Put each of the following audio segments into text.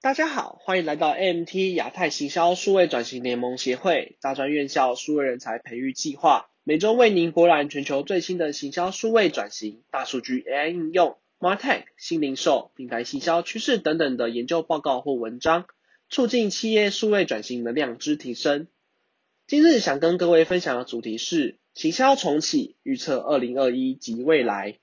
大家好，欢迎来到 AMT 亚太行销数位转型联盟协会大专院校数位人才培育计划，每周为您博览全球最新的行销数位转型、大数据 AI 应用、Martech 新零售、品牌行销趋势等等的研究报告或文章，促进企业数位转型的量之提升。今日想跟各位分享的主题是行销重启，预测二零二一及未来。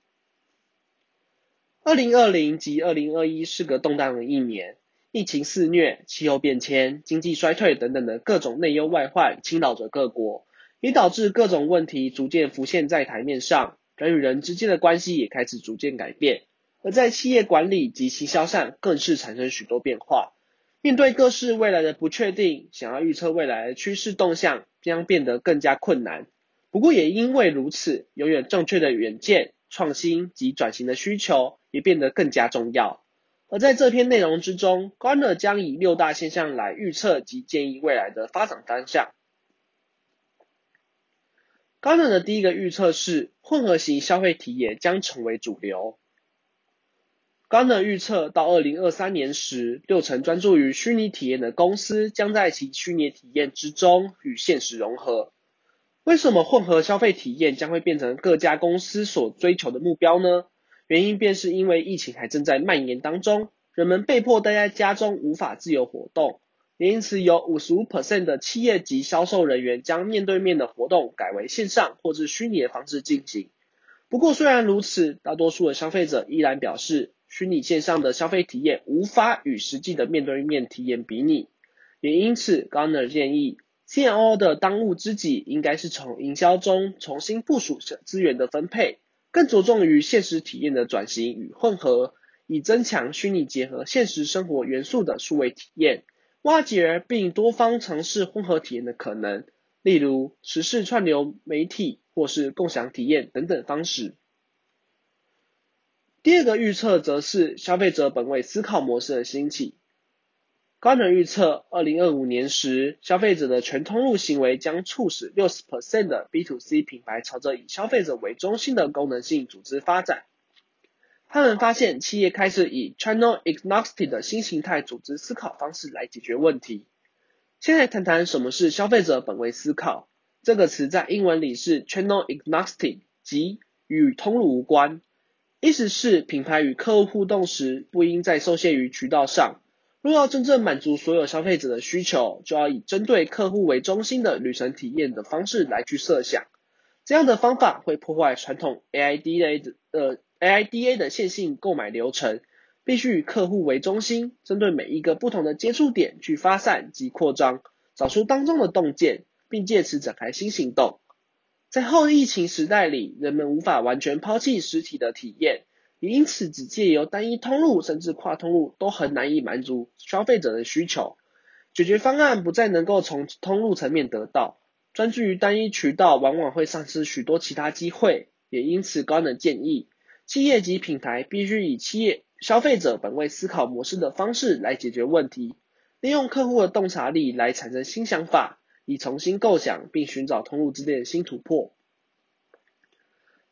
二零二零及二零二一是个动荡的一年。疫情肆虐、气候变迁、经济衰退等等的各种内忧外患侵扰着各国，也导致各种问题逐渐浮现在台面上，人与人之间的关系也开始逐渐改变。而在企业管理及行销上，更是产生许多变化。面对各式未来的不确定，想要预测未来的趋势动向，将变得更加困难。不过也因为如此，拥有正确的远见、创新及转型的需求，也变得更加重要。而在这篇内容之中，Gartner 将以六大现象来预测及建议未来的发展方向。Gartner 的第一个预测是混合型消费体验将成为主流。Gartner 预测到二零二三年时，六成专注于虚拟体验的公司将在其虚拟体验之中与现实融合。为什么混合消费体验将会变成各家公司所追求的目标呢？原因便是因为疫情还正在蔓延当中，人们被迫待在家中，无法自由活动，也因此有五十五 percent 的企业及销售人员将面对面的活动改为线上或是虚拟的方式进行。不过虽然如此，大多数的消费者依然表示，虚拟线上的消费体验无法与实际的面对面体验比拟。也因此，Gartner 建议，CMO 的当务之急应该是从营销中重新部署资源的分配。更着重于现实体验的转型与混合，以增强虚拟结合现实生活元素的数位体验，挖掘并多方尝试混合体验的可能，例如时事串流媒体或是共享体验等等方式。第二个预测则是消费者本位思考模式的兴起。高能预测，二零二五年时，消费者的全通路行为将促使六十 percent 的 B to C 品牌朝着以消费者为中心的功能性组织发展。他们发现，企业开始以 channel agnostic 的新形态组织思考方式来解决问题。先来谈谈什么是消费者本位思考。这个词在英文里是 channel agnostic，即与通路无关，意思是品牌与客户互动时不应再受限于渠道上。若要真正满足所有消费者的需求，就要以针对客户为中心的旅程体验的方式来去设想。这样的方法会破坏传统 AIDA 的呃 AIDA 的线性购买流程，必须以客户为中心，针对每一个不同的接触点去发散及扩张，找出当中的洞见，并借此展开新行动。在后疫情时代里，人们无法完全抛弃实体的体验。也因此，只借由单一通路甚至跨通路都很难以满足消费者的需求。解决方案不再能够从通路层面得到，专注于单一渠道往往会丧失许多其他机会。也因此，高能建议企业及品牌必须以企业消费者本位思考模式的方式来解决问题，利用客户的洞察力来产生新想法，以重新构想并寻找通路之间的新突破。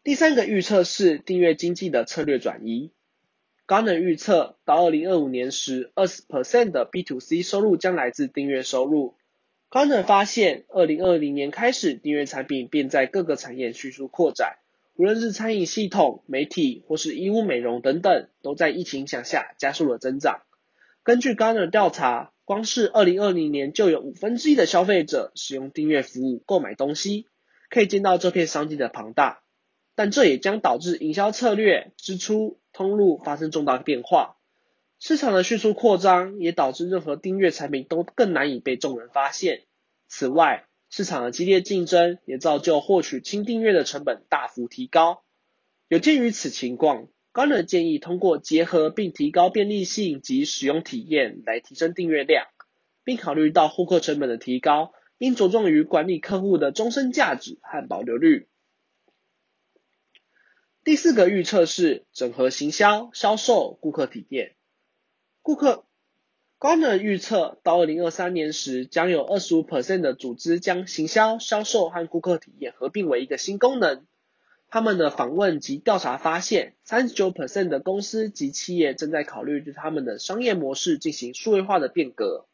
第三个预测是订阅经济的策略转移。g a r n e r 预测到二零二五年时，二十 percent 的 B to C 收入将来自订阅收入。g a r n e r 发现，二零二零年开始，订阅产品便在各个产业迅速扩展，无论是餐饮系统、媒体或是衣物美容等等，都在疫情影响下加速了增长。根据 g a r n e r 调查，光是二零二零年就有五分之一的消费者使用订阅服务购买东西，可以见到这片商机的庞大。但这也将导致营销策略、支出、通路发生重大变化。市场的迅速扩张也导致任何订阅产品都更难以被众人发现。此外，市场的激烈竞争也造就获取轻订阅的成本大幅提高。有鉴于此情况，Garner 建议通过结合并提高便利性及使用体验来提升订阅量，并考虑到获客成本的提高，应着重于管理客户的终身价值和保留率。第四个预测是整合行销、销售、顾客体验。顾客 g a r n e r 预测到二零二三年时，将有二十五 percent 的组织将行销、销售和顾客体验合并为一个新功能。他们的访问及调查发现，三十九 percent 的公司及企业正在考虑对他们的商业模式进行数位化的变革，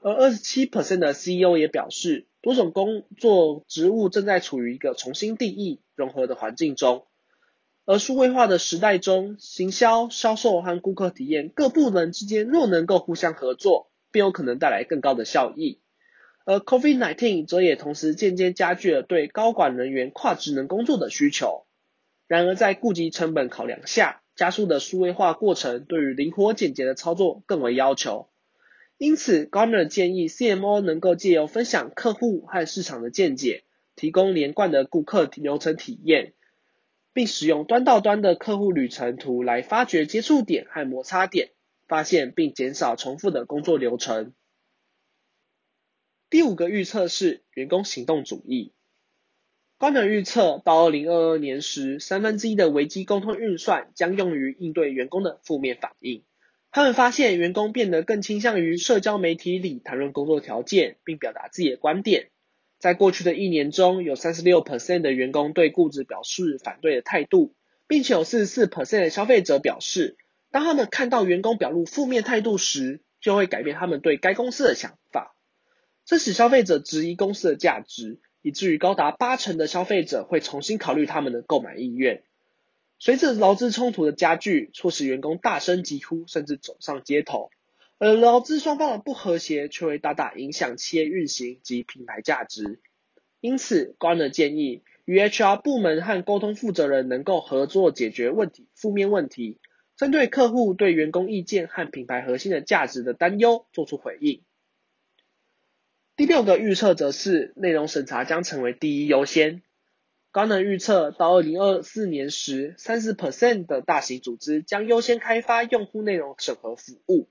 而二十七 percent 的 CEO 也表示，多种工作职务正在处于一个重新定义、融合的环境中。而数位化的时代中，行销、销售和顾客体验各部门之间若能够互相合作，便有可能带来更高的效益。而 COVID-19 则也同时间接加剧了对高管人员跨职能工作的需求。然而，在顾及成本考量下，加速的数位化过程对于灵活简洁的操作更为要求。因此，Gartner 建议 CMO 能够借由分享客户和市场的见解，提供连贯的顾客流程体验，并使用端到端的客户旅程图来发掘接触点和摩擦点，发现并减少重复的工作流程。第五个预测是员工行动主义。官能预测到二零二二年时，三分之一的危机沟通运算将用于应对员工的负面反应。他们发现员工变得更倾向于社交媒体里谈论工作条件，并表达自己的观点。在过去的一年中，有三十六 percent 的员工对雇主表示反对的态度，并且有四十四 percent 的消费者表示，当他们看到员工表露负面态度时，就会改变他们对该公司的想法。这使消费者质疑公司的价值，以至于高达八成的消费者会重新考虑他们的购买意愿。随着劳资冲突的加剧，促使员工大声疾呼，甚至走上街头。而劳资双方的不和谐，却会大大影响企业运行及品牌价值。因此，官的建议，与 HR 部门和沟通负责人能够合作解决问题负面问题，针对客户对员工意见和品牌核心的价值的担忧做出回应。第六个预测则是内容审查将成为第一优先。高能预测到二零二四年时，三十 percent 的大型组织将优先开发用户内容审核服务。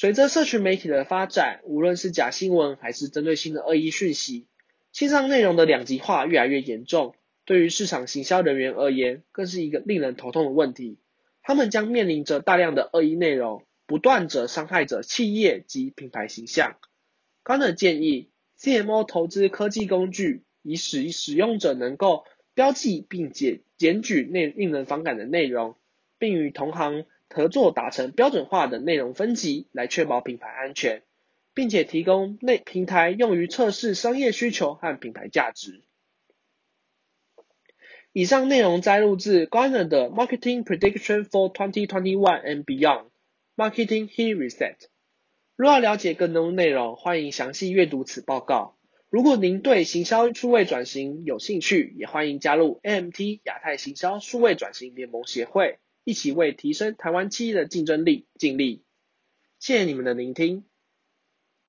随着社群媒体的发展，无论是假新闻还是针对性的恶意讯息，线上内容的两极化越来越严重。对于市场行销人员而言，更是一个令人头痛的问题。他们将面临着大量的恶意内容，不断着伤害着企业及品牌形象。刚的建议，CMO 投资科技工具，以使使用者能够标记并检检举内令人反感的内容，并与同行合作达成标准化的内容分级，来确保品牌安全，并且提供内平台用于测试商业需求和品牌价值。以上内容摘录自 Gartner 的 Marketing Prediction for 2021 and Beyond Marketing Heat Reset。若要了解更多内容，欢迎详细阅读此报告。如果您对行销数位转型有兴趣，也欢迎加入 AMT 亚太行销数位转型联盟协会，一起为提升台湾企业的竞争力尽力。谢谢你们的聆听。